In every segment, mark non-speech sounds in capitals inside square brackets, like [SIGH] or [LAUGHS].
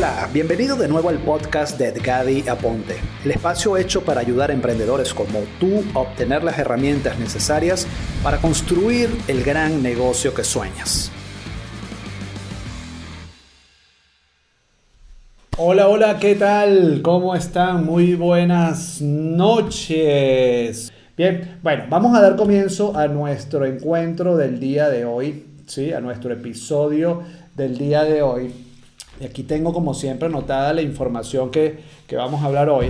Hola, bienvenido de nuevo al podcast de Edgadi Aponte, el espacio hecho para ayudar a emprendedores como tú a obtener las herramientas necesarias para construir el gran negocio que sueñas. Hola, hola, ¿qué tal? ¿Cómo están? Muy buenas noches. Bien, bueno, vamos a dar comienzo a nuestro encuentro del día de hoy, ¿sí? A nuestro episodio del día de hoy. Y aquí tengo como siempre anotada la información que, vamos a hablar hoy.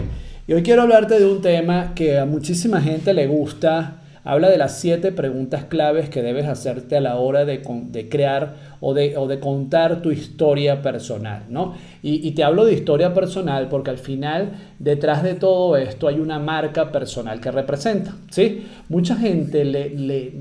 Y hoy quiero hablarte de un tema que a muchísima gente le gusta. Habla de las siete preguntas claves que debes hacerte a la hora de, de crear o de, o de, contar tu historia personal, ¿no? Y, te hablo de historia personal porque al final detrás de todo esto hay una marca personal que representa, ¿sí? Mucha gente le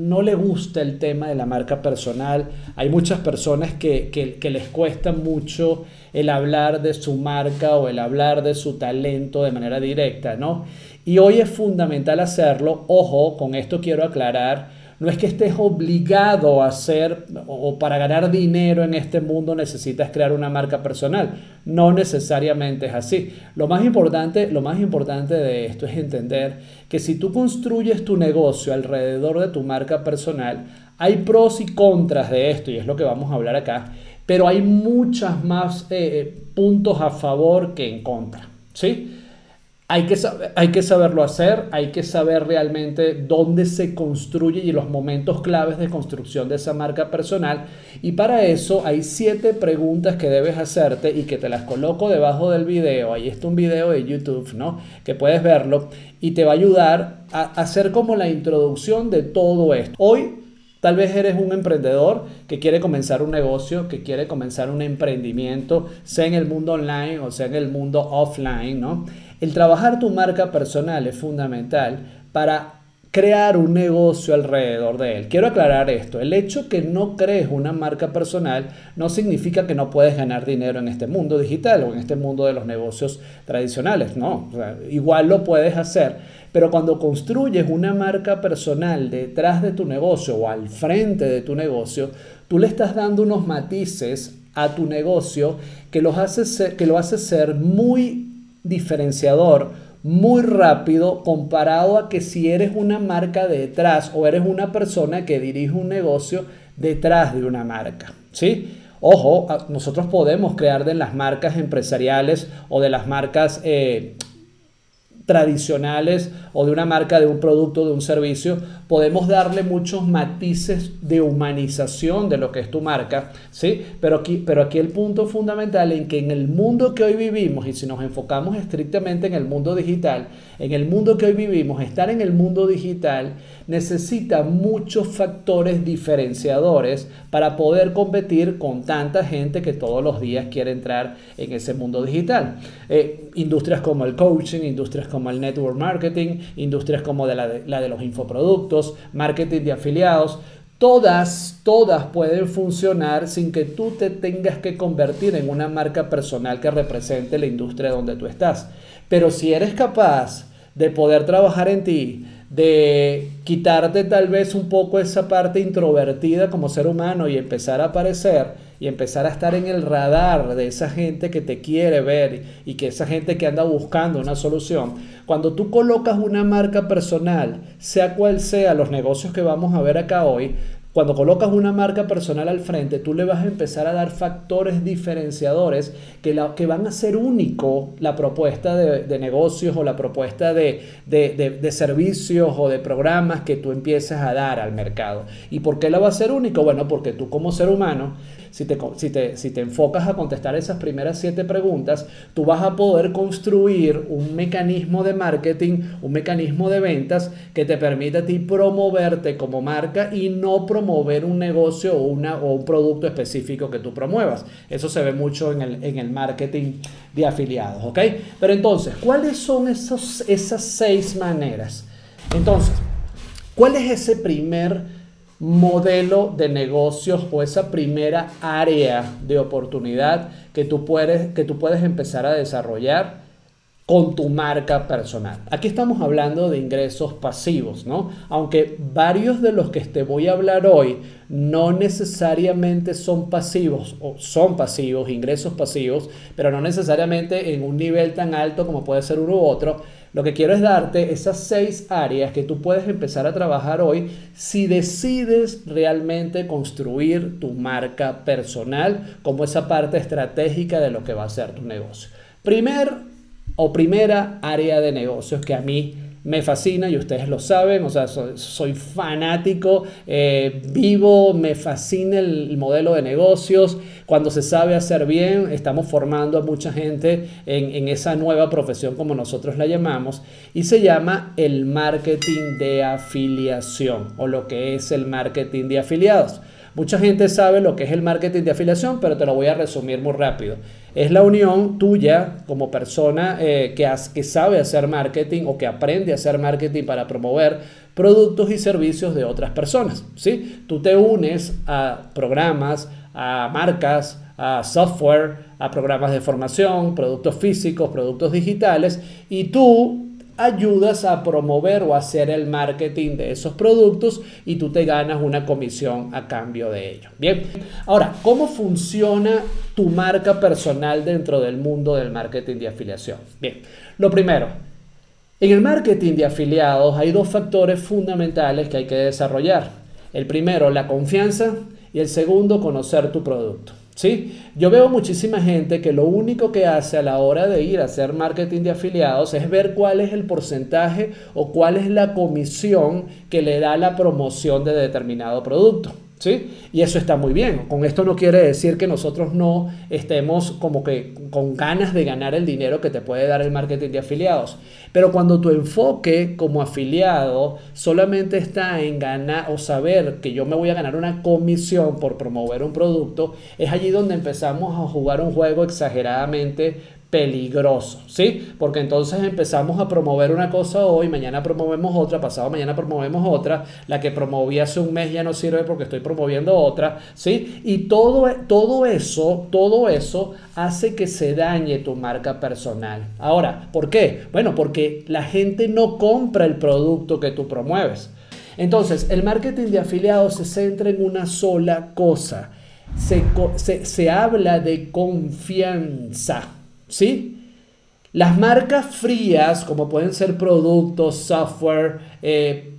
no le gusta el tema de la marca personal. Hay muchas personas que, les cuesta mucho el hablar de su marca o el hablar de su talento de manera directa, ¿no? Y hoy es fundamental hacerlo. Ojo, con esto quiero aclarar no es que estés obligado a hacer o para ganar dinero en este mundo necesitas crear una marca personal. No necesariamente es así. Lo más importante, lo más importante de esto es entender que si tú construyes tu negocio alrededor de tu marca personal, hay pros y contras de esto y es lo que vamos a hablar acá, pero hay muchas más eh, eh, puntos a favor que en contra. ¿Sí? Hay que, hay que saberlo hacer, hay que saber realmente dónde se construye y los momentos claves de construcción de esa marca personal. Y para eso hay siete preguntas que debes hacerte y que te las coloco debajo del video. Ahí está un video de YouTube, ¿no? Que puedes verlo y te va a ayudar a hacer como la introducción de todo esto. Hoy Tal vez eres un emprendedor que quiere comenzar un negocio, que quiere comenzar un emprendimiento, sea en el mundo online o sea en el mundo offline, ¿no? El trabajar tu marca personal es fundamental para crear un negocio alrededor de él. Quiero aclarar esto, el hecho que no crees una marca personal no significa que no puedes ganar dinero en este mundo digital o en este mundo de los negocios tradicionales, no, igual lo puedes hacer, pero cuando construyes una marca personal detrás de tu negocio o al frente de tu negocio, tú le estás dando unos matices a tu negocio que, los hace que lo hace ser muy diferenciador muy rápido comparado a que si eres una marca detrás o eres una persona que dirige un negocio detrás de una marca. ¿Sí? Ojo, nosotros podemos crear de las marcas empresariales o de las marcas eh, tradicionales o de una marca, de un producto, de un servicio, podemos darle muchos matices de humanización de lo que es tu marca, ¿sí? Pero aquí, pero aquí el punto fundamental en que en el mundo que hoy vivimos, y si nos enfocamos estrictamente en el mundo digital, en el mundo que hoy vivimos, estar en el mundo digital necesita muchos factores diferenciadores para poder competir con tanta gente que todos los días quiere entrar en ese mundo digital. Eh, industrias como el coaching, industrias como el network marketing, industrias como la de los infoproductos, marketing de afiliados, Todas, todas pueden funcionar sin que tú te tengas que convertir en una marca personal que represente la industria donde tú estás. Pero si eres capaz de poder trabajar en ti, de quitarte tal vez un poco esa parte introvertida como ser humano y empezar a aparecer y empezar a estar en el radar de esa gente que te quiere ver y que esa gente que anda buscando una solución. Cuando tú colocas una marca personal, sea cual sea los negocios que vamos a ver acá hoy, cuando colocas una marca personal al frente, tú le vas a empezar a dar factores diferenciadores que, que van a ser único la propuesta de, negocios o la propuesta de, de, servicios o de programas que tú empieces a dar al mercado. ¿Y por qué la va a ser único? Bueno, porque tú como ser humano si te, si, te, enfocas a contestar esas primeras siete preguntas, tú vas a poder construir un mecanismo de marketing, un mecanismo de ventas que te permita a ti promoverte como marca y no promover un negocio o, una, o un producto específico que tú promuevas. Eso se ve mucho en el, en el marketing de afiliados, ¿ok? Pero entonces, ¿cuáles son esos, esas seis maneras? Entonces, ¿cuál es ese primer modelo de negocios o esa primera área de oportunidad que tú puedes, que tú puedes empezar a desarrollar con tu marca personal. Aquí estamos hablando de ingresos pasivos, ¿no? Aunque varios de los que te voy a hablar hoy no necesariamente son pasivos o son pasivos, ingresos pasivos, pero no necesariamente en un nivel tan alto como puede ser uno u otro. Lo que quiero es darte esas seis áreas que tú puedes empezar a trabajar hoy si decides realmente construir tu marca personal como esa parte estratégica de lo que va a ser tu negocio. Primer o primera área de negocios que a mí me fascina y ustedes lo saben, o sea, soy, fanático, eh, vivo, me fascina el, modelo de negocios. Cuando se sabe hacer bien, estamos formando a mucha gente en, en esa nueva profesión como nosotros la llamamos y se llama el marketing de afiliación o lo que es el marketing de afiliados. Mucha gente sabe lo que es el marketing de afiliación, pero te lo voy a resumir muy rápido. Es la unión tuya como persona eh, que, que sabe hacer marketing o que aprende a hacer marketing para promover productos y servicios de otras personas. ¿sí? Tú te unes a programas, a marcas, a software, a programas de formación, productos físicos, productos digitales, y tú ayudas a promover o hacer el marketing de esos productos y tú te ganas una comisión a cambio de ello. Bien, ahora, ¿cómo funciona tu marca personal dentro del mundo del marketing de afiliación? Bien, lo primero, en el marketing de afiliados hay dos factores fundamentales que hay que desarrollar. El primero, la confianza y el segundo, conocer tu producto. ¿Sí? Yo veo muchísima gente que lo único que hace a la hora de ir a hacer marketing de afiliados es ver cuál es el porcentaje o cuál es la comisión que le da la promoción de determinado producto. ¿Sí? Y eso está muy bien. Con esto no quiere decir que nosotros no estemos como que con ganas de ganar el dinero que te puede dar el marketing de afiliados. Pero cuando tu enfoque como afiliado solamente está en ganar o saber que yo me voy a ganar una comisión por promover un producto, es allí donde empezamos a jugar un juego exageradamente peligroso, ¿sí? Porque entonces empezamos a promover una cosa hoy, mañana promovemos otra, pasado mañana promovemos otra, la que promoví hace un mes ya no sirve porque estoy promoviendo otra, ¿sí? Y todo, todo eso, todo eso hace que se dañe tu marca personal. Ahora, ¿por qué? Bueno, porque la gente no compra el producto que tú promueves. Entonces, el marketing de afiliados se centra en una sola cosa. Se, se, se habla de confianza. ¿Sí? Las marcas frías, como pueden ser productos, software, eh,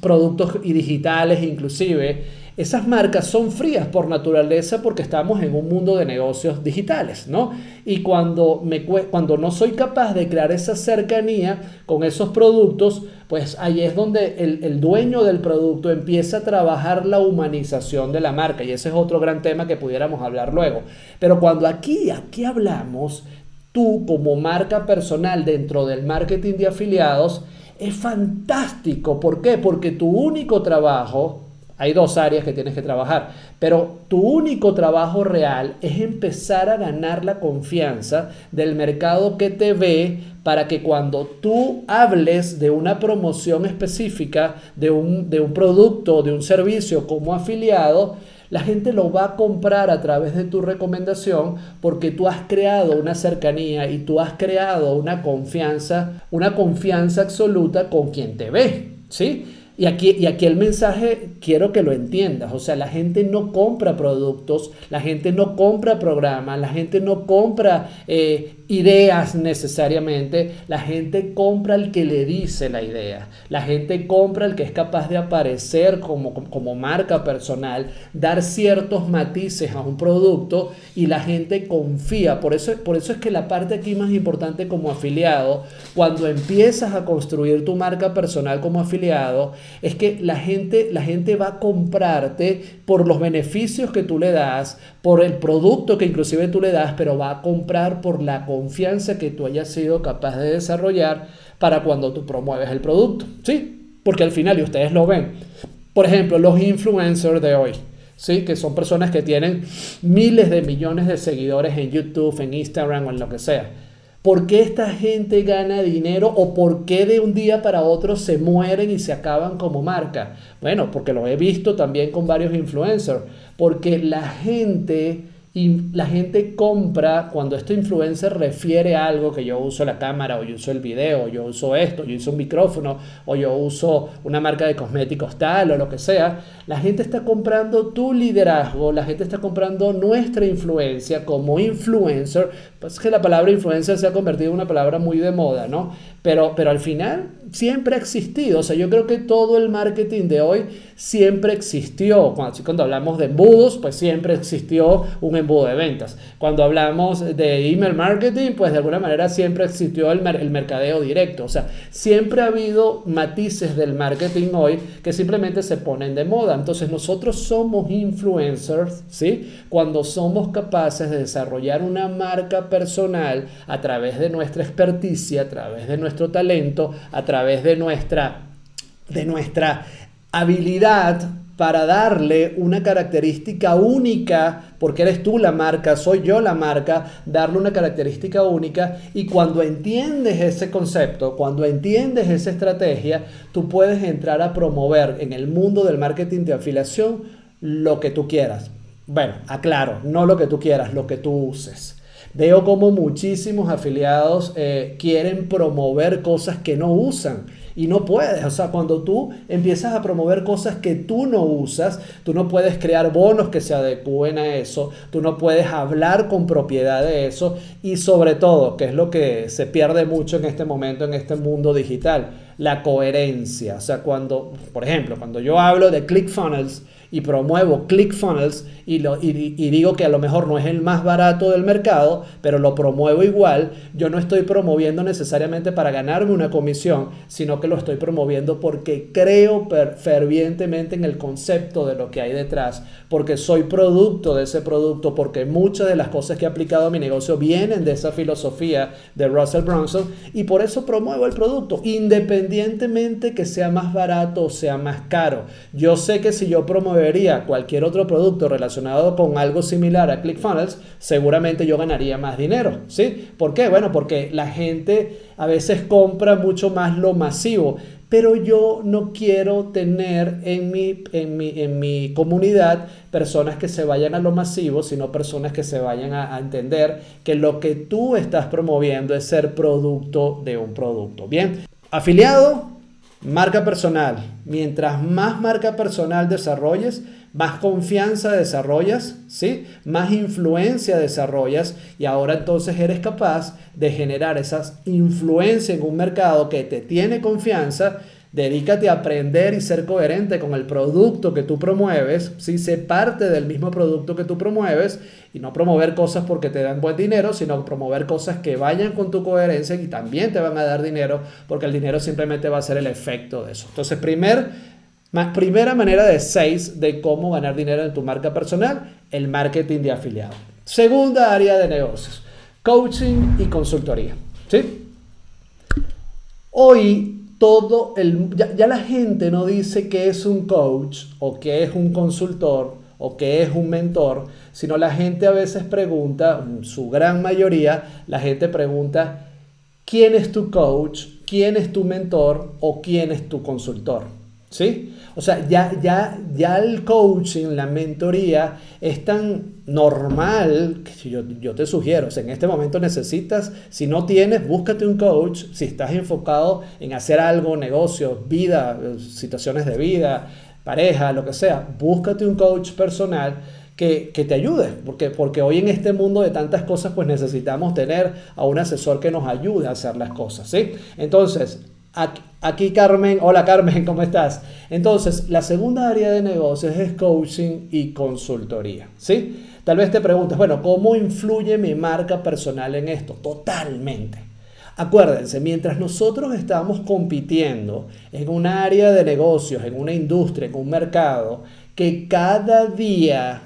productos y digitales inclusive, esas marcas son frías por naturaleza porque estamos en un mundo de negocios digitales, ¿no? Y cuando, me, cuando no soy capaz de crear esa cercanía con esos productos, pues ahí es donde el, el, dueño del producto empieza a trabajar la humanización de la marca. Y ese es otro gran tema que pudiéramos hablar luego. Pero cuando aquí, aquí hablamos tú como marca personal dentro del marketing de afiliados es fantástico. ¿Por qué? Porque tu único trabajo, hay dos áreas que tienes que trabajar, pero tu único trabajo real es empezar a ganar la confianza del mercado que te ve para que cuando tú hables de una promoción específica, de un, de un producto, de un servicio como afiliado, la gente lo va a comprar a través de tu recomendación porque tú has creado una cercanía y tú has creado una confianza, una confianza absoluta con quien te ve, ¿sí? Y aquí, y aquí el mensaje quiero que lo entiendas, o sea, la gente no compra productos, la gente no compra programas, la gente no compra eh, ideas necesariamente, la gente compra el que le dice la idea, la gente compra el que es capaz de aparecer como, como, marca personal, dar ciertos matices a un producto y la gente confía. Por eso, por eso es que la parte aquí más importante como afiliado, cuando empiezas a construir tu marca personal como afiliado, es que la gente, la gente va a comprarte por los beneficios que tú le das, por el producto que inclusive tú le das, pero va a comprar por la confianza que tú hayas sido capaz de desarrollar para cuando tú promueves el producto. ¿Sí? Porque al final, y ustedes lo ven, por ejemplo, los influencers de hoy. ¿sí? que son personas que tienen miles de millones de seguidores en YouTube, en Instagram o en lo que sea. ¿Por qué esta gente gana dinero o por qué de un día para otro se mueren y se acaban como marca? Bueno, porque lo he visto también con varios influencers, porque la gente y la gente compra cuando este influencer refiere a algo que yo uso la cámara o yo uso el video, o yo uso esto, yo uso un micrófono o yo uso una marca de cosméticos tal o lo que sea, la gente está comprando tu liderazgo, la gente está comprando nuestra influencia como influencer, pues que la palabra influencer se ha convertido en una palabra muy de moda, ¿no? Pero, pero al final siempre ha existido, o sea, yo creo que todo el marketing de hoy siempre existió, cuando, cuando hablamos de embudos, pues siempre existió un embudo de ventas. Cuando hablamos de email marketing, pues de alguna manera siempre existió el, el mercadeo directo. O sea, siempre ha habido matices del marketing hoy que simplemente se ponen de moda. Entonces nosotros somos influencers, ¿sí? Cuando somos capaces de desarrollar una marca personal a través de nuestra experticia, a través de nuestro talento, a través de nuestra, de nuestra habilidad para darle una característica única, porque eres tú la marca, soy yo la marca, darle una característica única y cuando entiendes ese concepto, cuando entiendes esa estrategia, tú puedes entrar a promover en el mundo del marketing de afiliación lo que tú quieras. Bueno, aclaro, no lo que tú quieras, lo que tú uses. Veo como muchísimos afiliados eh, quieren promover cosas que no usan y no puedes. O sea, cuando tú empiezas a promover cosas que tú no usas, tú no puedes crear bonos que se adecúen a eso, tú no puedes hablar con propiedad de eso y sobre todo, que es lo que se pierde mucho en este momento, en este mundo digital, la coherencia. O sea, cuando, por ejemplo, cuando yo hablo de ClickFunnels, y promuevo ClickFunnels y, lo, y, digo que a lo mejor no es el más barato del mercado, pero lo promuevo igual, yo no estoy promoviendo necesariamente para ganarme una comisión, sino que lo estoy promoviendo porque creo fervientemente en el concepto de lo que hay detrás, porque soy producto de ese producto, porque muchas de las cosas que he aplicado a mi negocio vienen de esa filosofía de Russell Brunson y por eso promuevo el producto, independientemente que sea más barato o sea más caro. Yo sé que si yo promuevo cualquier otro producto relacionado con algo similar a ClickFunnels, seguramente yo ganaría más dinero, ¿sí? ¿Por qué? Bueno, porque la gente a veces compra mucho más lo masivo, pero yo no quiero tener en mi, en mi, en mi comunidad personas que se vayan a lo masivo, sino personas que se vayan a entender que lo que tú estás promoviendo es ser producto de un producto. Bien, afiliado, Marca personal. Mientras más marca personal desarrolles, más confianza desarrollas, ¿sí? Más influencia desarrollas y ahora entonces eres capaz de generar esa influencia en un mercado que te tiene confianza Dedícate a aprender y ser coherente con el producto que tú promueves, si se parte del mismo producto que tú promueves y no promover cosas porque te dan buen dinero, sino promover cosas que vayan con tu coherencia y también te van a dar dinero porque el dinero simplemente va a ser el efecto de eso. Entonces, primer, primera manera de seis de cómo ganar dinero en tu marca personal, el marketing de afiliado. Segunda área de negocios, coaching y consultoría. ¿Sí? Hoy todo el... Ya, la gente no dice que es un coach o que es un consultor o que es un mentor, sino la gente a veces pregunta, su gran mayoría, la gente pregunta, ¿quién es tu coach? ¿Quién es tu mentor? ¿O quién es tu consultor? ¿Sí? O sea, ya, ya, ya el coaching, la mentoría es tan normal yo, yo te sugiero, o sea, en este momento necesitas, si no tienes, búscate un coach, si estás enfocado en hacer algo, negocio, vida, situaciones de vida, pareja, lo que sea, búscate un coach personal que, que, te ayude, porque, porque hoy en este mundo de tantas cosas, pues necesitamos tener a un asesor que nos ayude a hacer las cosas, ¿sí? Entonces, Aquí Carmen, hola Carmen, ¿cómo estás? Entonces, la segunda área de negocios es coaching y consultoría, ¿sí? Tal vez te preguntes, bueno, ¿cómo influye mi marca personal en esto? Totalmente. Acuérdense, mientras nosotros estamos compitiendo en un área de negocios, en una industria, en un mercado que cada día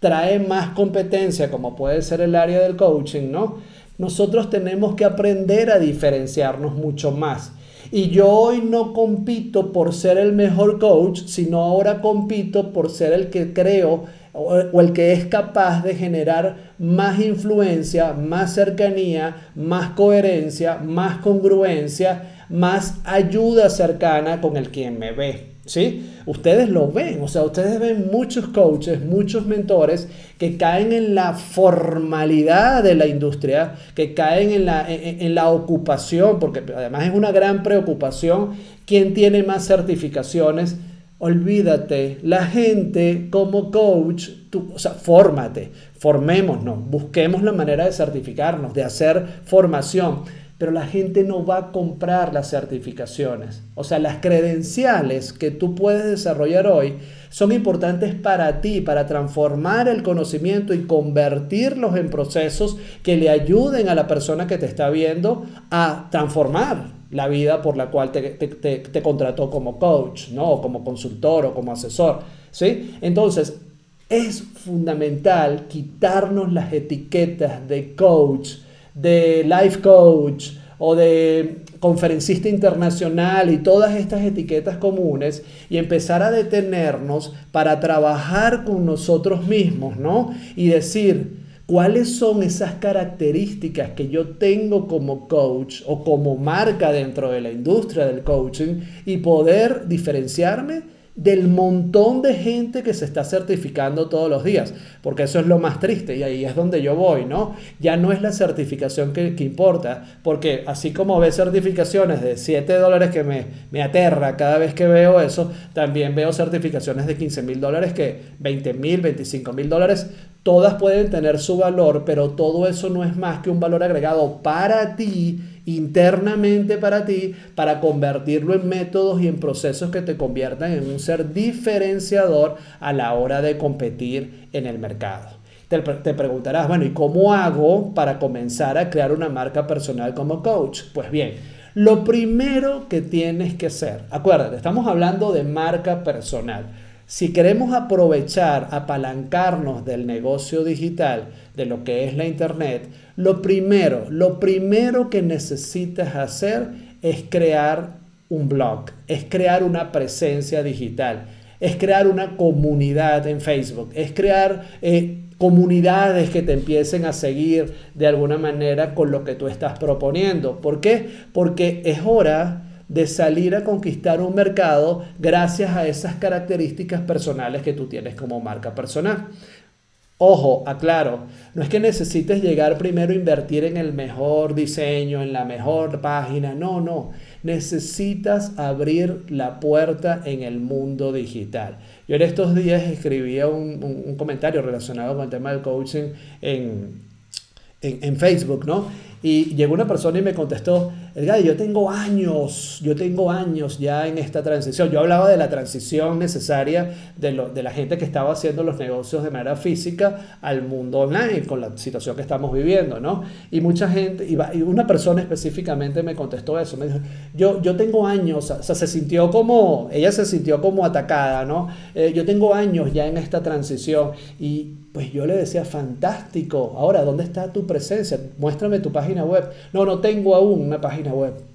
trae más competencia, como puede ser el área del coaching, ¿no? Nosotros tenemos que aprender a diferenciarnos mucho más y yo hoy no compito por ser el mejor coach, sino ahora compito por ser el que creo o el que es capaz de generar más influencia, más cercanía, más coherencia, más congruencia, más ayuda cercana con el quien me ve. ¿sí? Ustedes lo ven, o sea, ustedes ven muchos coaches, muchos mentores que caen en la formalidad de la industria, que caen en la, en, la ocupación, porque además es una gran preocupación quién tiene más certificaciones. Olvídate, la gente como coach, tú, o sea, fórmate, formémonos, busquemos la manera de certificarnos, de hacer formación pero la gente no va a comprar las certificaciones. O sea, las credenciales que tú puedes desarrollar hoy son importantes para ti, para transformar el conocimiento y convertirlos en procesos que le ayuden a la persona que te está viendo a transformar la vida por la cual te, contrató como coach, ¿no? O como consultor o como asesor, ¿sí? Entonces, es fundamental quitarnos las etiquetas de coach, de life coach o de conferencista internacional y todas estas etiquetas comunes y empezar a detenernos para trabajar con nosotros mismos, ¿no? Y decir, ¿cuáles son esas características que yo tengo como coach o como marca dentro de la industria del coaching y poder diferenciarme? Del montón de gente que se está certificando todos los días, porque eso es lo más triste y ahí es donde yo voy, ¿no? Ya no es la certificación que, importa, porque así como ves certificaciones de 7 dólares que me, me aterra cada vez que veo eso, también veo certificaciones de 15 mil dólares que 20 mil, 25 mil dólares, todas pueden tener su valor, pero todo eso no es más que un valor agregado para ti internamente para ti para convertirlo en métodos y en procesos que te conviertan en un ser diferenciador a la hora de competir en el mercado. Te, preguntarás, bueno, ¿y cómo hago para comenzar a crear una marca personal como coach? Pues bien, lo primero que tienes que hacer, acuérdate, estamos hablando de marca personal. Si queremos aprovechar, apalancarnos del negocio digital, de lo que es la Internet, lo primero, lo primero que necesitas hacer es crear un blog, es crear una presencia digital, es crear una comunidad en Facebook, es crear eh, comunidades que te empiecen a seguir de alguna manera con lo que tú estás proponiendo. ¿Por qué? Porque es hora de salir a conquistar un mercado gracias a esas características personales que tú tienes como marca personal. Ojo, aclaro, no es que necesites llegar primero a invertir en el mejor diseño, en la mejor página, no, no, necesitas abrir la puerta en el mundo digital. Yo en estos días escribía un, comentario relacionado con el tema del coaching en, en, en Facebook, ¿no? Y llegó una persona y me contestó, Edgar, yo tengo años, yo tengo años ya en esta transición. Yo hablaba de la transición necesaria de, lo, de la gente que estaba haciendo los negocios de manera física al mundo online con la situación que estamos viviendo, ¿no? Y mucha gente, y una persona específicamente me contestó eso, me dijo, yo, yo tengo años, o sea, se sintió como, ella se sintió como atacada, ¿no? Eh, yo tengo años ya en esta transición y pues yo le decía, fantástico, ahora, ¿dónde está tu presencia? Muéstrame tu página web. No, no tengo aún una página web.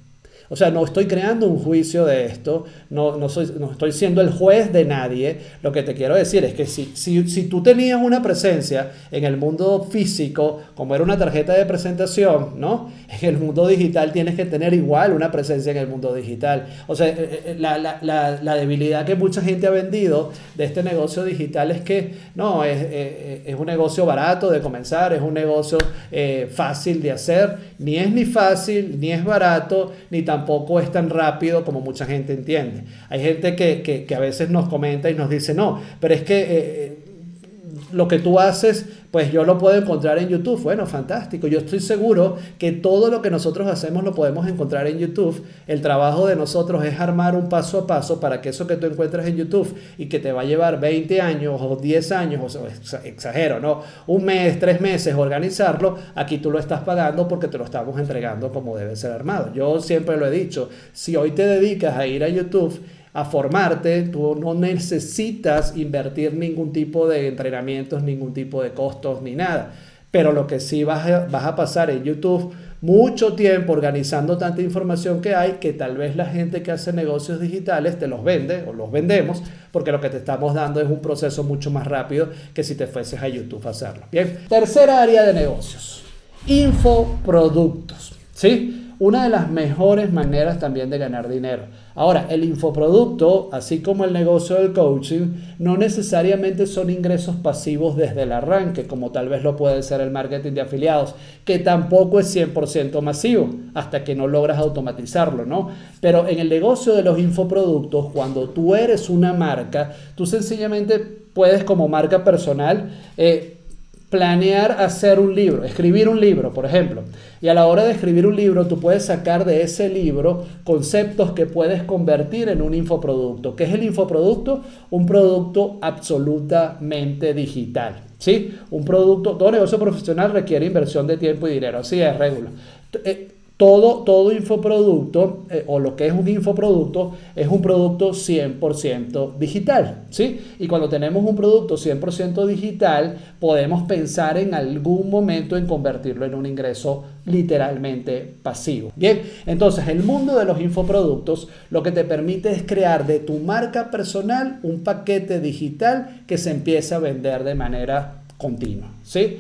O sea, no estoy creando un juicio de esto, no, no, soy, no estoy siendo el juez de nadie. Lo que te quiero decir es que si, si, si, tú tenías una presencia en el mundo físico, como era una tarjeta de presentación, ¿no? En el mundo digital tienes que tener igual una presencia en el mundo digital. O sea, eh, eh, la, la, la, la debilidad que mucha gente ha vendido de este negocio digital es que no, es, eh, es un negocio barato de comenzar, es un negocio fácil de hacer, ni es ni fácil, ni es barato, ni tampoco tampoco es tan rápido como mucha gente entiende. Hay gente que, a veces nos comenta y nos dice, no, pero es que eh, lo que tú haces pues yo lo puedo encontrar en YouTube. Bueno, fantástico. Yo estoy seguro que todo lo que nosotros hacemos lo podemos encontrar en YouTube. El trabajo de nosotros es armar un paso a paso para que eso que tú encuentres en YouTube y que te va a llevar 20 años o 10 años, o exagero, ¿no? Un mes, tres meses organizarlo, aquí tú lo estás pagando porque te lo estamos entregando como debe ser armado. Yo siempre lo he dicho, si hoy te dedicas a ir a YouTube, a formarte, tú no necesitas invertir ningún tipo de entrenamientos, ningún tipo de costos ni nada. Pero lo que sí vas a, vas a pasar en YouTube mucho tiempo organizando tanta información que hay que tal vez la gente que hace negocios digitales te los vende o los vendemos porque lo que te estamos dando es un proceso mucho más rápido que si te fueses a YouTube a hacerlo. Bien, tercera área de negocios, infoproductos. ¿Sí? una de las mejores maneras también de ganar dinero. Ahora, el infoproducto, así como el negocio del coaching, no necesariamente son ingresos pasivos desde el arranque, como tal vez lo puede ser el marketing de afiliados, que tampoco es 100% masivo hasta que no logras automatizarlo, ¿no? Pero en el negocio de los infoproductos, cuando tú eres una marca, tú sencillamente puedes como marca personal eh, planear hacer un libro, escribir un libro, por ejemplo. Y a la hora de escribir un libro, tú puedes sacar de ese libro conceptos que puedes convertir en un infoproducto. ¿Qué es el infoproducto? Un producto absolutamente digital. ¿Sí? Un producto, todo negocio profesional requiere inversión de tiempo y dinero. Así es, regular. Eh, todo, todo infoproducto eh, o lo que es un infoproducto es un producto 100% digital, ¿sí? Y cuando tenemos un producto 100% digital, podemos pensar en algún momento en convertirlo en un ingreso literalmente pasivo. Bien, entonces el mundo de los infoproductos lo que te permite es crear de tu marca personal un paquete digital que se empieza a vender de manera continua, ¿sí?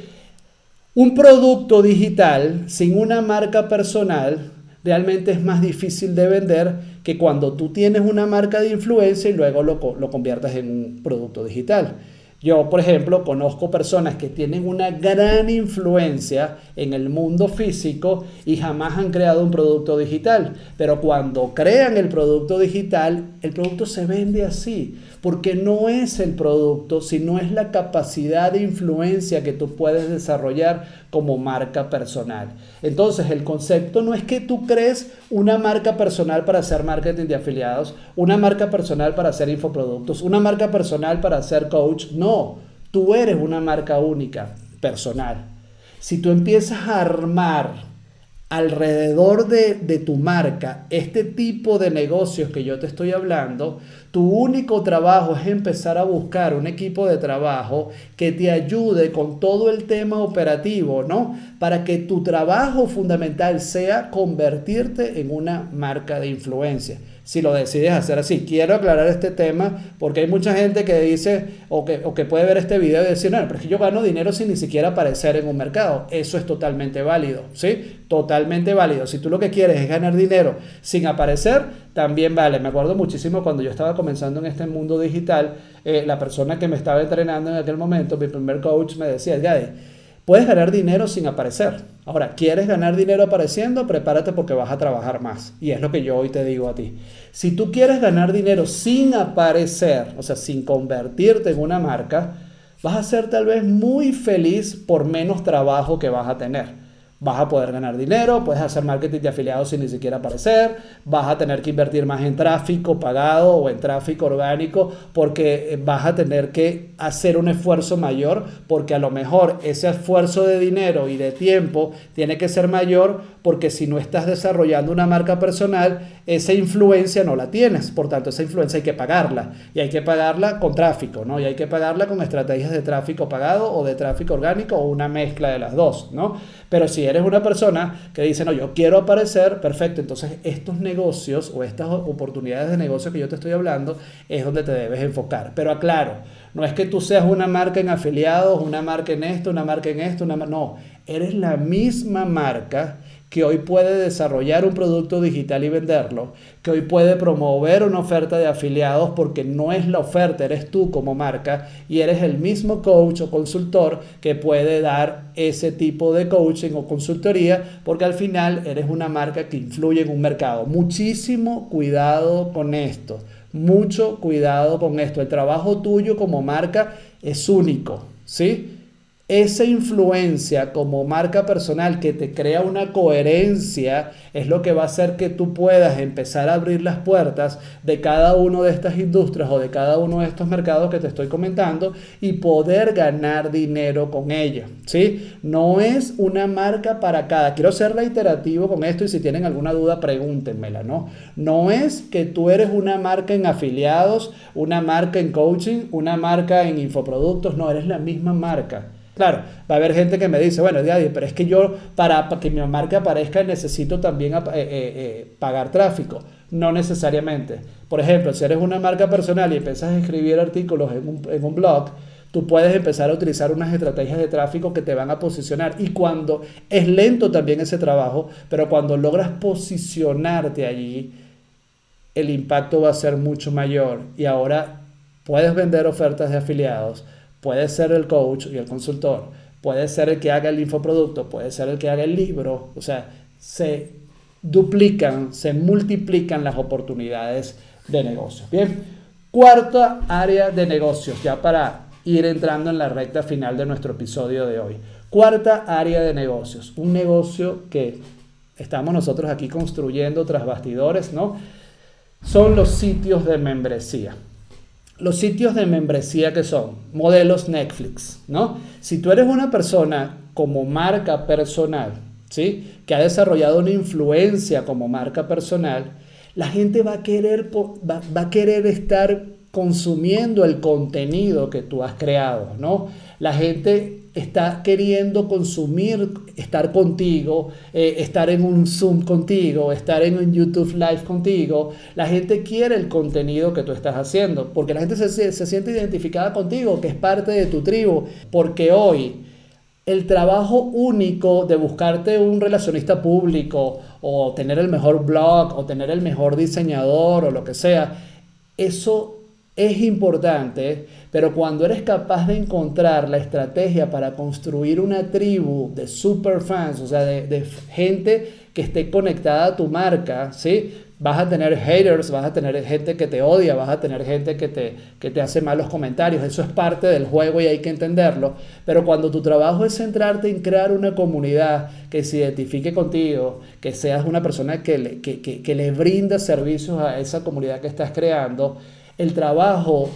Un producto digital sin una marca personal realmente es más difícil de vender que cuando tú tienes una marca de influencia y luego lo, lo conviertas en un producto digital. Yo, por ejemplo, conozco personas que tienen una gran influencia en el mundo físico y jamás han creado un producto digital. Pero cuando crean el producto digital, el producto se vende así, porque no es el producto, sino es la capacidad de influencia que tú puedes desarrollar como marca personal. Entonces, el concepto no es que tú crees una marca personal para hacer marketing de afiliados, una marca personal para hacer infoproductos, una marca personal para hacer coach. No, tú eres una marca única, personal. Si tú empiezas a armar alrededor de, de, tu marca este tipo de negocios que yo te estoy hablando, tu único trabajo es empezar a buscar un equipo de trabajo que te ayude con todo el tema operativo, ¿no? Para que tu trabajo fundamental sea convertirte en una marca de influencia si lo decides hacer así. Quiero aclarar este tema porque hay mucha gente que dice o que, o que puede ver este video y decir, no, pero es que yo gano dinero sin ni siquiera aparecer en un mercado. Eso es totalmente válido, ¿sí? Totalmente válido. Si tú lo que quieres es ganar dinero sin aparecer, también vale. Me acuerdo muchísimo cuando yo estaba comenzando en este mundo digital, eh, la persona que me estaba entrenando en aquel momento, mi primer coach, me decía, Gade, Puedes ganar dinero sin aparecer. Ahora, ¿quieres ganar dinero apareciendo? Prepárate porque vas a trabajar más. Y es lo que yo hoy te digo a ti. Si tú quieres ganar dinero sin aparecer, o sea, sin convertirte en una marca, vas a ser tal vez muy feliz por menos trabajo que vas a tener vas a poder ganar dinero, puedes hacer marketing de afiliados sin ni siquiera aparecer, vas a tener que invertir más en tráfico pagado o en tráfico orgánico porque eh, vas a tener que hacer un esfuerzo mayor porque a lo mejor ese esfuerzo de dinero y de tiempo tiene que ser mayor porque si no estás desarrollando una marca personal, esa influencia no la tienes, por tanto esa influencia hay que pagarla y hay que pagarla con tráfico, ¿no? Y hay que pagarla con estrategias de tráfico pagado o de tráfico orgánico o una mezcla de las dos, ¿no? Pero si eres una persona que dice, no, yo quiero aparecer, perfecto, entonces estos negocios o estas oportunidades de negocio que yo te estoy hablando es donde te debes enfocar. Pero aclaro, no es que tú seas una marca en afiliados, una marca en esto, una marca en esto, una no, eres la misma marca que hoy puede desarrollar un producto digital y venderlo, que hoy puede promover una oferta de afiliados porque no es la oferta, eres tú como marca y eres el mismo coach o consultor que puede dar ese tipo de coaching o consultoría porque al final eres una marca que influye en un mercado. Muchísimo cuidado con esto, mucho cuidado con esto. El trabajo tuyo como marca es único, ¿sí? Esa influencia como marca personal que te crea una coherencia es lo que va a hacer que tú puedas empezar a abrir las puertas de cada una de estas industrias o de cada uno de estos mercados que te estoy comentando y poder ganar dinero con ella. ¿sí? No es una marca para cada. Quiero ser reiterativo con esto y si tienen alguna duda pregúntenmela. ¿no? no es que tú eres una marca en afiliados, una marca en coaching, una marca en infoproductos. No, eres la misma marca. Claro, va a haber gente que me dice, bueno, pero es que yo para, que mi marca aparezca necesito también eh, eh, eh, pagar tráfico. No necesariamente. Por ejemplo, si eres una marca personal y empiezas a escribir artículos en un blog, tú puedes empezar a utilizar unas estrategias de tráfico que te van a posicionar. Y cuando es lento también ese trabajo, pero cuando logras posicionarte allí, el impacto va a ser mucho mayor. Y ahora puedes vender ofertas de afiliados, puedes ser el coach y el consultor, puedes ser el que haga el infoproducto, puedes ser el que haga el libro. O sea, se duplican, se multiplican las oportunidades de negocio. Bien, cuarta área de negocios, ya para ir entrando en la recta final de nuestro episodio de hoy. Cuarta área de negocios, un negocio que estamos nosotros aquí construyendo tras bastidores, ¿no? Son los sitios de membresía. Los sitios de membresía que son modelos Netflix, ¿no? Si tú eres una persona como marca personal, ¿sí? Que ha desarrollado una influencia como marca personal, la gente va a querer, va, a querer estar consumiendo el contenido que tú has creado, ¿no? La gente está queriendo consumir, estar contigo, eh, estar en un Zoom contigo, estar en un YouTube Live contigo. La gente quiere el contenido que tú estás haciendo, porque la gente se, se siente identificada contigo, que es parte de tu tribu, porque hoy el trabajo único de buscarte un relacionista público o tener el mejor blog o tener el mejor diseñador o lo que sea, eso es importante, pero cuando eres capaz de encontrar la estrategia para construir una tribu de superfans, o sea, de, gente que esté conectada a tu marca, ¿sí? Vas a tener haters, vas a tener gente que te odia, vas a tener gente que te, que te hace malos comentarios. Eso es parte del juego y hay que entenderlo. Pero cuando tu trabajo es centrarte en crear una comunidad que se identifique contigo, que seas una persona que le, que, que, que le brinda servicios a esa comunidad que estás creando, el trabajo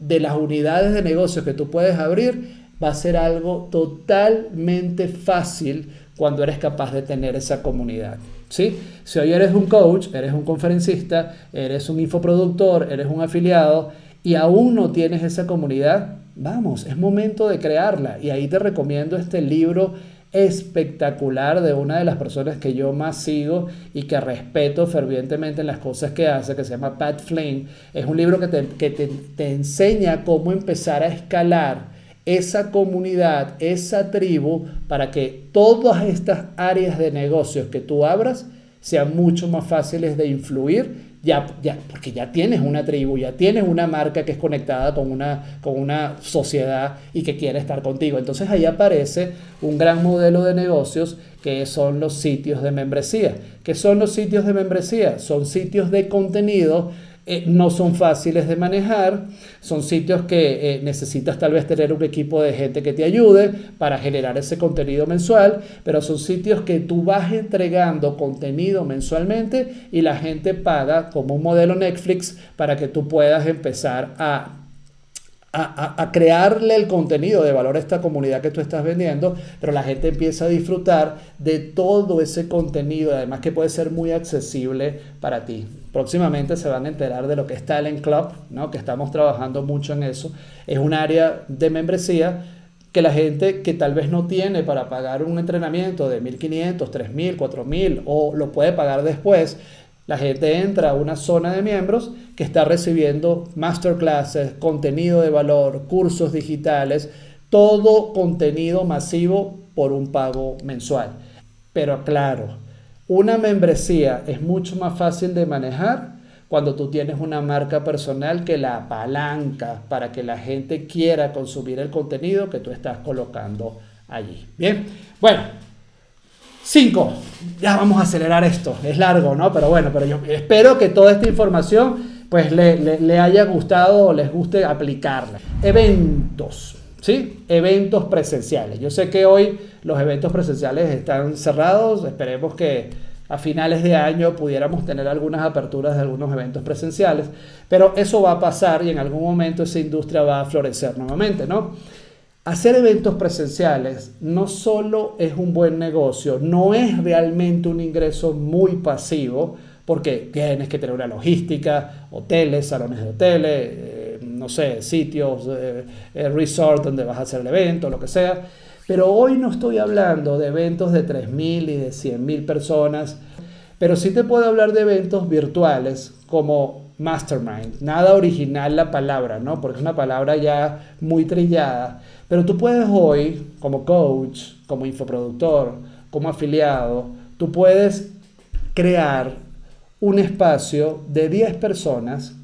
de las unidades de negocios que tú puedes abrir va a ser algo totalmente fácil cuando eres capaz de tener esa comunidad. ¿sí? Si hoy eres un coach, eres un conferencista, eres un infoproductor, eres un afiliado y aún no tienes esa comunidad, vamos, es momento de crearla. Y ahí te recomiendo este libro espectacular de una de las personas que yo más sigo y que respeto fervientemente en las cosas que hace, que se llama Pat Flynn. Es un libro que te, que te, te enseña cómo empezar a escalar esa comunidad, esa tribu, para que todas estas áreas de negocios que tú abras sean mucho más fáciles de influir ya, ya, porque ya tienes una tribu, ya tienes una marca que es conectada con una, con una sociedad y que quiere estar contigo. Entonces ahí aparece un gran modelo de negocios que son los sitios de membresía. ¿Qué son los sitios de membresía? Son sitios de contenido eh, no son fáciles de manejar, son sitios que eh, necesitas tal vez tener un equipo de gente que te ayude para generar ese contenido mensual, pero son sitios que tú vas entregando contenido mensualmente y la gente paga como un modelo Netflix para que tú puedas empezar a a, crearle el contenido de valor a esta comunidad que tú estás vendiendo, pero la gente empieza a disfrutar de todo ese contenido, además que puede ser muy accesible para ti. Próximamente se van a enterar de lo que es Talent Club, ¿no? que estamos trabajando mucho en eso. Es un área de membresía que la gente que tal vez no tiene para pagar un entrenamiento de 1.500, 3.000, 4.000 o lo puede pagar después, la gente entra a una zona de miembros que está recibiendo masterclasses, contenido de valor, cursos digitales, todo contenido masivo por un pago mensual. Pero claro, una membresía es mucho más fácil de manejar cuando tú tienes una marca personal que la apalanca para que la gente quiera consumir el contenido que tú estás colocando allí. Bien, bueno, Cinco, ya vamos a acelerar esto, es largo, ¿no? Pero bueno, pero yo espero que toda esta información pues le, haya gustado o les guste aplicarla. Eventos, ¿sí? Eventos presenciales. Yo sé que hoy los eventos presenciales están cerrados, esperemos que a finales de año pudiéramos tener algunas aperturas de algunos eventos presenciales, pero eso va a pasar y en algún momento esa industria va a florecer nuevamente, ¿no? Hacer eventos presenciales no solo es un buen negocio, no es realmente un ingreso muy pasivo, porque tienes que tener una logística, hoteles, salones de hoteles, eh, no sé, sitios, eh, eh, resort donde vas a hacer el evento, lo que sea. Pero hoy no estoy hablando de eventos de 3.000 y de 100.000 personas, pero sí te puedo hablar de eventos virtuales como mastermind. Nada original la palabra, ¿no? Porque es una palabra ya muy trillada. Pero tú puedes hoy, como coach, como infoproductor, como afiliado, tú puedes crear un espacio de 10 personas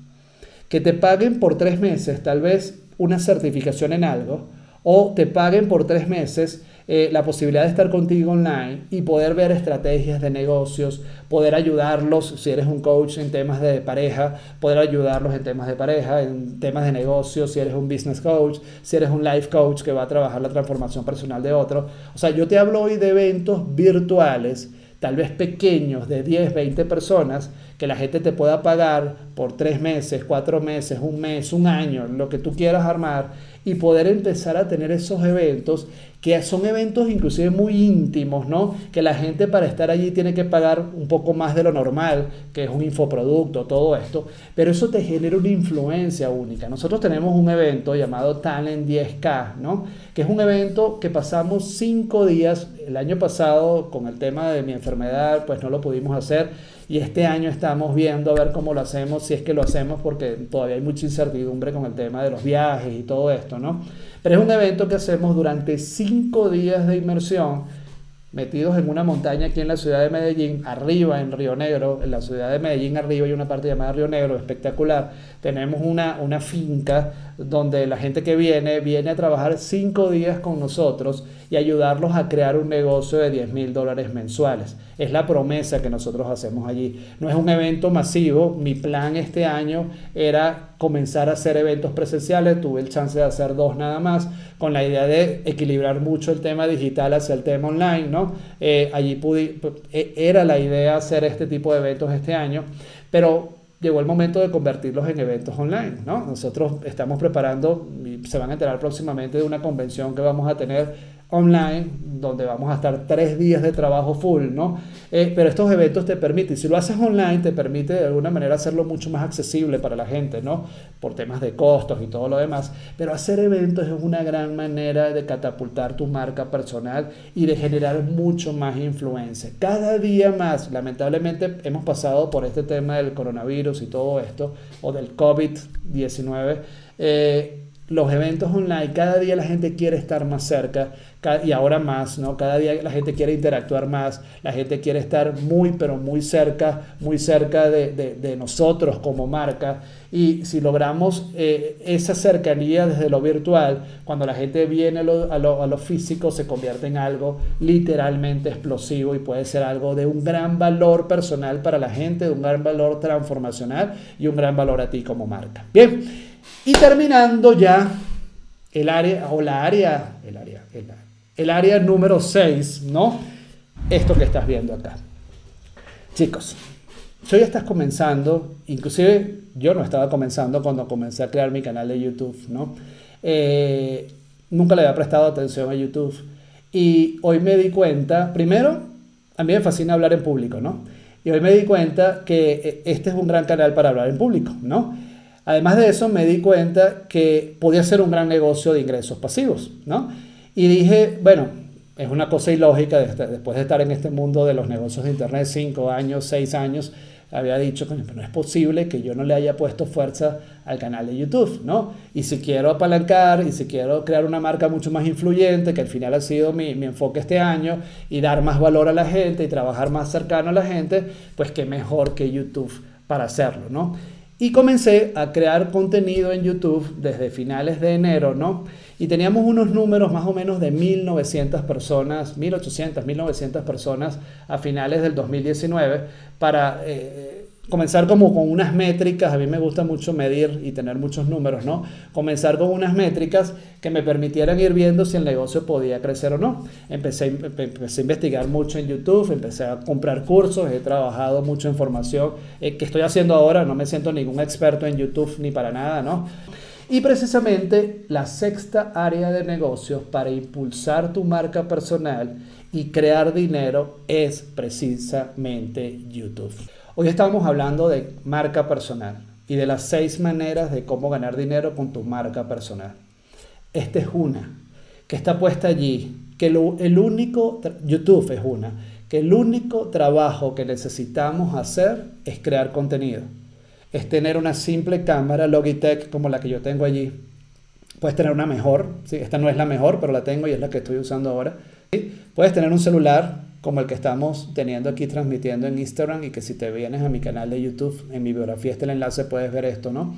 que te paguen por tres meses, tal vez una certificación en algo, o te paguen por tres meses eh, la posibilidad de estar contigo online y poder ver estrategias de negocios, poder ayudarlos, si eres un coach en temas de pareja, poder ayudarlos en temas de pareja, en temas de negocios, si eres un business coach, si eres un life coach que va a trabajar la transformación personal de otro. O sea, yo te hablo hoy de eventos virtuales tal vez pequeños de 10, 20 personas, que la gente te pueda pagar por tres meses, cuatro meses, un mes, un año, lo que tú quieras armar, y poder empezar a tener esos eventos que son eventos inclusive muy íntimos, ¿no? Que la gente para estar allí tiene que pagar un poco más de lo normal, que es un infoproducto, todo esto, pero eso te genera una influencia única. Nosotros tenemos un evento llamado Talent 10K, ¿no? Que es un evento que pasamos cinco días, el año pasado con el tema de mi enfermedad, pues no lo pudimos hacer y este año estamos viendo a ver cómo lo hacemos, si es que lo hacemos, porque todavía hay mucha incertidumbre con el tema de los viajes y todo esto, ¿no? Pero es un evento que hacemos durante cinco días de inmersión, metidos en una montaña aquí en la ciudad de Medellín, arriba en Río Negro, en la ciudad de Medellín arriba hay una parte llamada Río Negro, espectacular. Tenemos una, una finca donde la gente que viene viene a trabajar cinco días con nosotros y ayudarlos a crear un negocio de 10 mil dólares mensuales. Es la promesa que nosotros hacemos allí. No es un evento masivo. Mi plan este año era comenzar a hacer eventos presenciales. Tuve el chance de hacer dos nada más, con la idea de equilibrar mucho el tema digital hacia el tema online. ¿no? Eh, allí pude, e, era la idea hacer este tipo de eventos este año, pero llegó el momento de convertirlos en eventos online. ¿no? Nosotros estamos preparando, se van a enterar próximamente de una convención que vamos a tener online, donde vamos a estar tres días de trabajo full, ¿no? Eh, pero estos eventos te permiten, si lo haces online, te permite de alguna manera hacerlo mucho más accesible para la gente, ¿no? Por temas de costos y todo lo demás. Pero hacer eventos es una gran manera de catapultar tu marca personal y de generar mucho más influencia. Cada día más, lamentablemente, hemos pasado por este tema del coronavirus y todo esto, o del COVID-19. Eh, los eventos online, cada día la gente quiere estar más cerca y ahora más, ¿no? Cada día la gente quiere interactuar más, la gente quiere estar muy, pero muy cerca, muy cerca de, nosotros como marca. Y si logramos eh, esa cercanía desde lo virtual, cuando la gente viene a lo, a lo físico, se convierte en algo literalmente explosivo y puede ser algo de un gran valor personal para la gente, de un gran valor transformacional y un gran valor a ti como marca. Bien. Y terminando ya el área, o la área, el área, el, área número 6, ¿no? Esto que estás viendo acá. Chicos, tú ya estás comenzando, inclusive yo no estaba comenzando cuando comencé a crear mi canal de YouTube, ¿no? Eh, nunca le había prestado atención a YouTube. Y hoy me di cuenta, primero, a mí me fascina hablar en público, ¿no? Y hoy me di cuenta que eh, este es un gran canal para hablar en público, ¿no? Además de eso, me di cuenta que podía ser un gran negocio de ingresos pasivos, ¿no? Y dije, bueno, es una cosa ilógica después de estar en este mundo de los negocios de Internet cinco años, seis años, había dicho, que no es posible que yo no le haya puesto fuerza al canal de YouTube, ¿no? Y si quiero apalancar y si quiero crear una marca mucho más influyente, que al final ha sido mi, mi, enfoque este año, y dar más valor a la gente y trabajar más cercano a la gente, pues qué mejor que YouTube para hacerlo, ¿no? Y comencé a crear contenido en YouTube desde finales de enero, ¿no? Y teníamos unos números más o menos de 1.900 personas, 1.800, 1.900 personas a finales del 2019 para eh, comenzar como con unas métricas, a mí me gusta mucho medir y tener muchos números, ¿no? Comenzar con unas métricas que me permitieran ir viendo si el negocio podía crecer o no. Empecé, empecé a investigar mucho en YouTube, empecé a comprar cursos, he trabajado mucho en formación eh, que estoy haciendo ahora, no me siento ningún experto en YouTube ni para nada, ¿no? Y precisamente la sexta área de negocios para impulsar tu marca personal y crear dinero es precisamente YouTube. Hoy estamos hablando de marca personal y de las seis maneras de cómo ganar dinero con tu marca personal. Esta es una que está puesta allí, que el único, YouTube es una, que el único trabajo que necesitamos hacer es crear contenido. es tener una simple cámara Logitech como la que yo tengo allí. Puedes tener una mejor, ¿sí? esta no es la mejor, pero la tengo y es la que estoy usando ahora. Puedes tener un celular como el que estamos teniendo aquí transmitiendo en Instagram y que si te vienes a mi canal de YouTube, en mi biografía está el enlace, puedes ver esto, ¿no?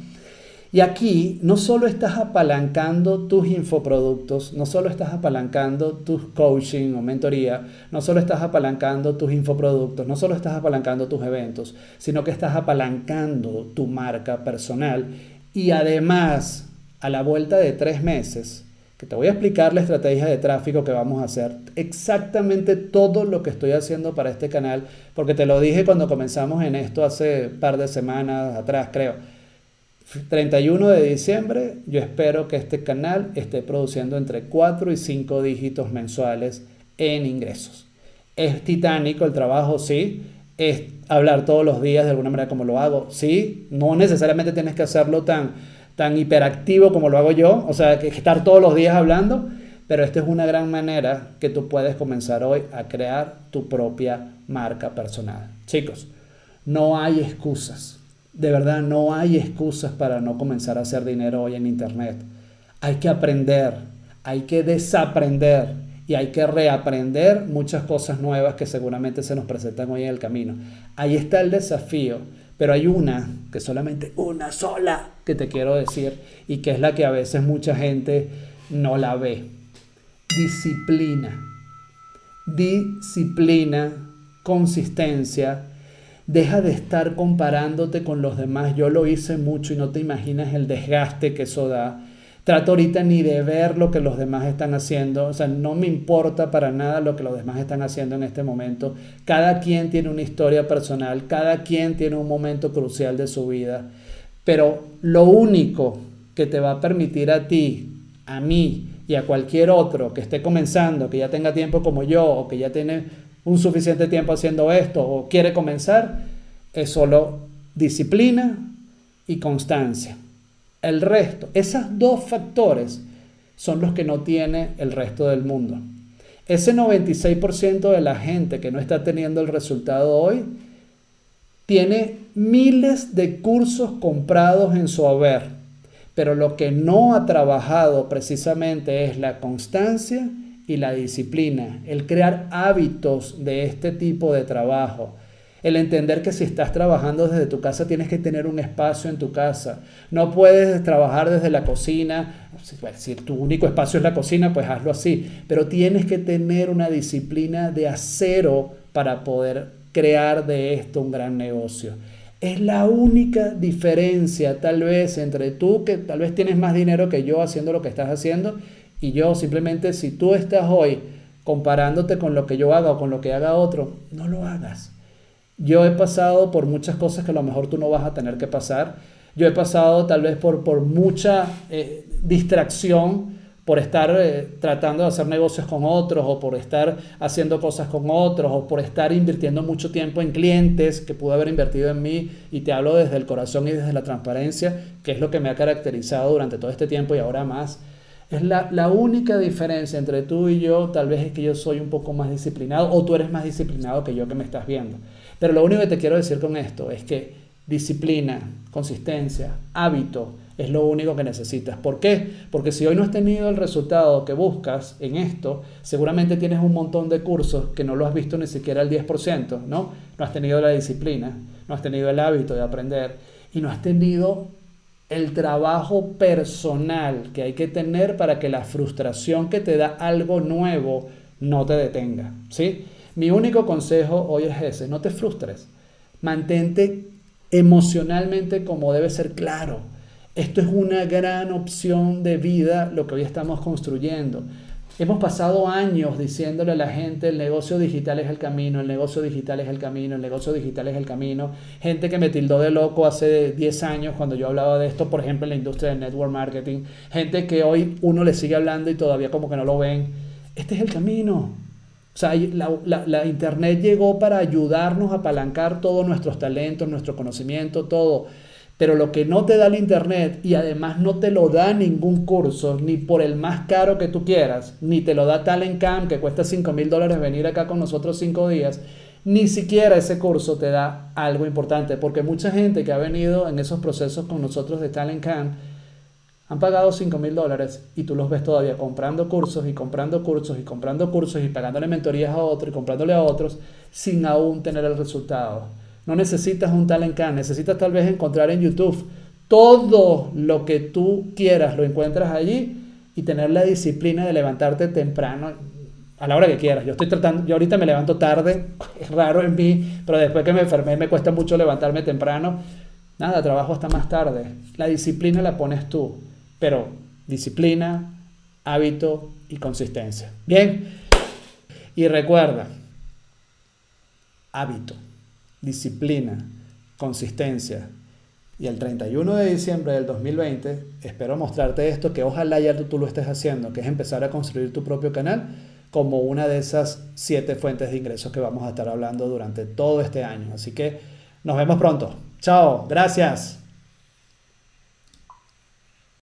Y aquí no solo estás apalancando tus infoproductos, no solo estás apalancando tus coaching o mentoría, no solo estás apalancando tus infoproductos, no solo estás apalancando tus eventos, sino que estás apalancando tu marca personal y además a la vuelta de tres meses, que te voy a explicar la estrategia de tráfico que vamos a hacer, exactamente todo lo que estoy haciendo para este canal, porque te lo dije cuando comenzamos en esto hace un par de semanas atrás, creo 31 de diciembre, yo espero que este canal esté produciendo entre 4 y 5 dígitos mensuales en ingresos. Es titánico el trabajo, sí. Es hablar todos los días de alguna manera como lo hago, sí. No necesariamente tienes que hacerlo tan, tan hiperactivo como lo hago yo, o sea, que estar todos los días hablando, pero esta es una gran manera que tú puedes comenzar hoy a crear tu propia marca personal. Chicos, no hay excusas de verdad no hay excusas para no comenzar a hacer dinero hoy en Internet. Hay que aprender, hay que desaprender y hay que reaprender muchas cosas nuevas que seguramente se nos presentan hoy en el camino. Ahí está el desafío, pero hay una, que solamente una sola, que te quiero decir y que es la que a veces mucha gente no la ve. Disciplina. Disciplina, consistencia Deja de estar comparándote con los demás. Yo lo hice mucho y no te imaginas el desgaste que eso da. Trato ahorita ni de ver lo que los demás están haciendo. O sea, no me importa para nada lo que los demás están haciendo en este momento. Cada quien tiene una historia personal, cada quien tiene un momento crucial de su vida. Pero lo único que te va a permitir a ti, a mí y a cualquier otro que esté comenzando, que ya tenga tiempo como yo o que ya tiene un suficiente tiempo haciendo esto o quiere comenzar, es solo disciplina y constancia. El resto, esos dos factores son los que no tiene el resto del mundo. Ese 96% de la gente que no está teniendo el resultado hoy tiene miles de cursos comprados en su haber, pero lo que no ha trabajado precisamente es la constancia y la disciplina, el crear hábitos de este tipo de trabajo, el entender que si estás trabajando desde tu casa tienes que tener un espacio en tu casa. No puedes trabajar desde la cocina. Si tu único espacio es la cocina, pues hazlo así. Pero tienes que tener una disciplina de acero para poder crear de esto un gran negocio. Es la única diferencia tal vez entre tú, que tal vez tienes más dinero que yo haciendo lo que estás haciendo, y yo simplemente, si tú estás hoy comparándote con lo que yo haga o con lo que haga otro, no lo hagas. Yo he pasado por muchas cosas que a lo mejor tú no vas a tener que pasar. Yo he pasado tal vez por, por mucha eh, distracción por estar eh, tratando de hacer negocios con otros o por estar haciendo cosas con otros o por estar invirtiendo mucho tiempo en clientes que pude haber invertido en mí y te hablo desde el corazón y desde la transparencia, que es lo que me ha caracterizado durante todo este tiempo y ahora más. Es la, única diferencia entre tú y yo, tal vez es que yo soy un poco más disciplinado o tú eres más disciplinado que yo que me estás viendo. Pero lo único que te quiero decir con esto es que disciplina, consistencia, hábito es lo único que necesitas. ¿Por qué? Porque si hoy no has tenido el resultado que buscas en esto, seguramente tienes un montón de cursos que no lo has visto ni siquiera al 10%, ¿no? No has tenido la disciplina, no has tenido el hábito de aprender y no has tenido el trabajo personal que hay que tener para que la frustración que te da algo nuevo no te detenga. ¿sí? Mi único consejo hoy es ese, no te frustres. Mantente emocionalmente como debe ser claro. Esto es una gran opción de vida lo que hoy estamos construyendo. Hemos pasado años diciéndole a la gente el negocio digital es el camino, el negocio digital es el camino, el negocio digital es el camino. Gente que me tildó de loco hace 10 años cuando yo hablaba de esto, por ejemplo, en la industria del network marketing. Gente que hoy uno le sigue hablando y todavía como que no lo ven. Este es el camino. O sea, la, la internet llegó para ayudarnos a apalancar todos nuestros talentos, nuestro conocimiento, todo. Pero lo que no te da el Internet y además no te lo da ningún curso, ni por el más caro que tú quieras, ni te lo da Talent Camp, que cuesta 5 mil dólares venir acá con nosotros 5 días, ni siquiera ese curso te da algo importante, porque mucha gente que ha venido en esos procesos con nosotros de Talent Can han pagado 5 mil dólares y tú los ves todavía comprando cursos y comprando cursos y comprando cursos y pagándole mentorías a otros y comprándole a otros sin aún tener el resultado. No necesitas un Talent Can, necesitas tal vez encontrar en YouTube todo lo que tú quieras, lo encuentras allí y tener la disciplina de levantarte temprano a la hora que quieras. Yo estoy tratando, yo ahorita me levanto tarde, [LAUGHS] es raro en mí, pero después que me enfermé me cuesta mucho levantarme temprano. Nada, trabajo hasta más tarde. La disciplina la pones tú, pero disciplina, hábito y consistencia. Bien, y recuerda, hábito disciplina, consistencia. Y el 31 de diciembre del 2020 espero mostrarte esto que ojalá ya tú, lo estés haciendo, que es empezar a construir tu propio canal como una de esas siete fuentes de ingresos que vamos a estar hablando durante todo este año. Así que nos vemos pronto. Chao, gracias.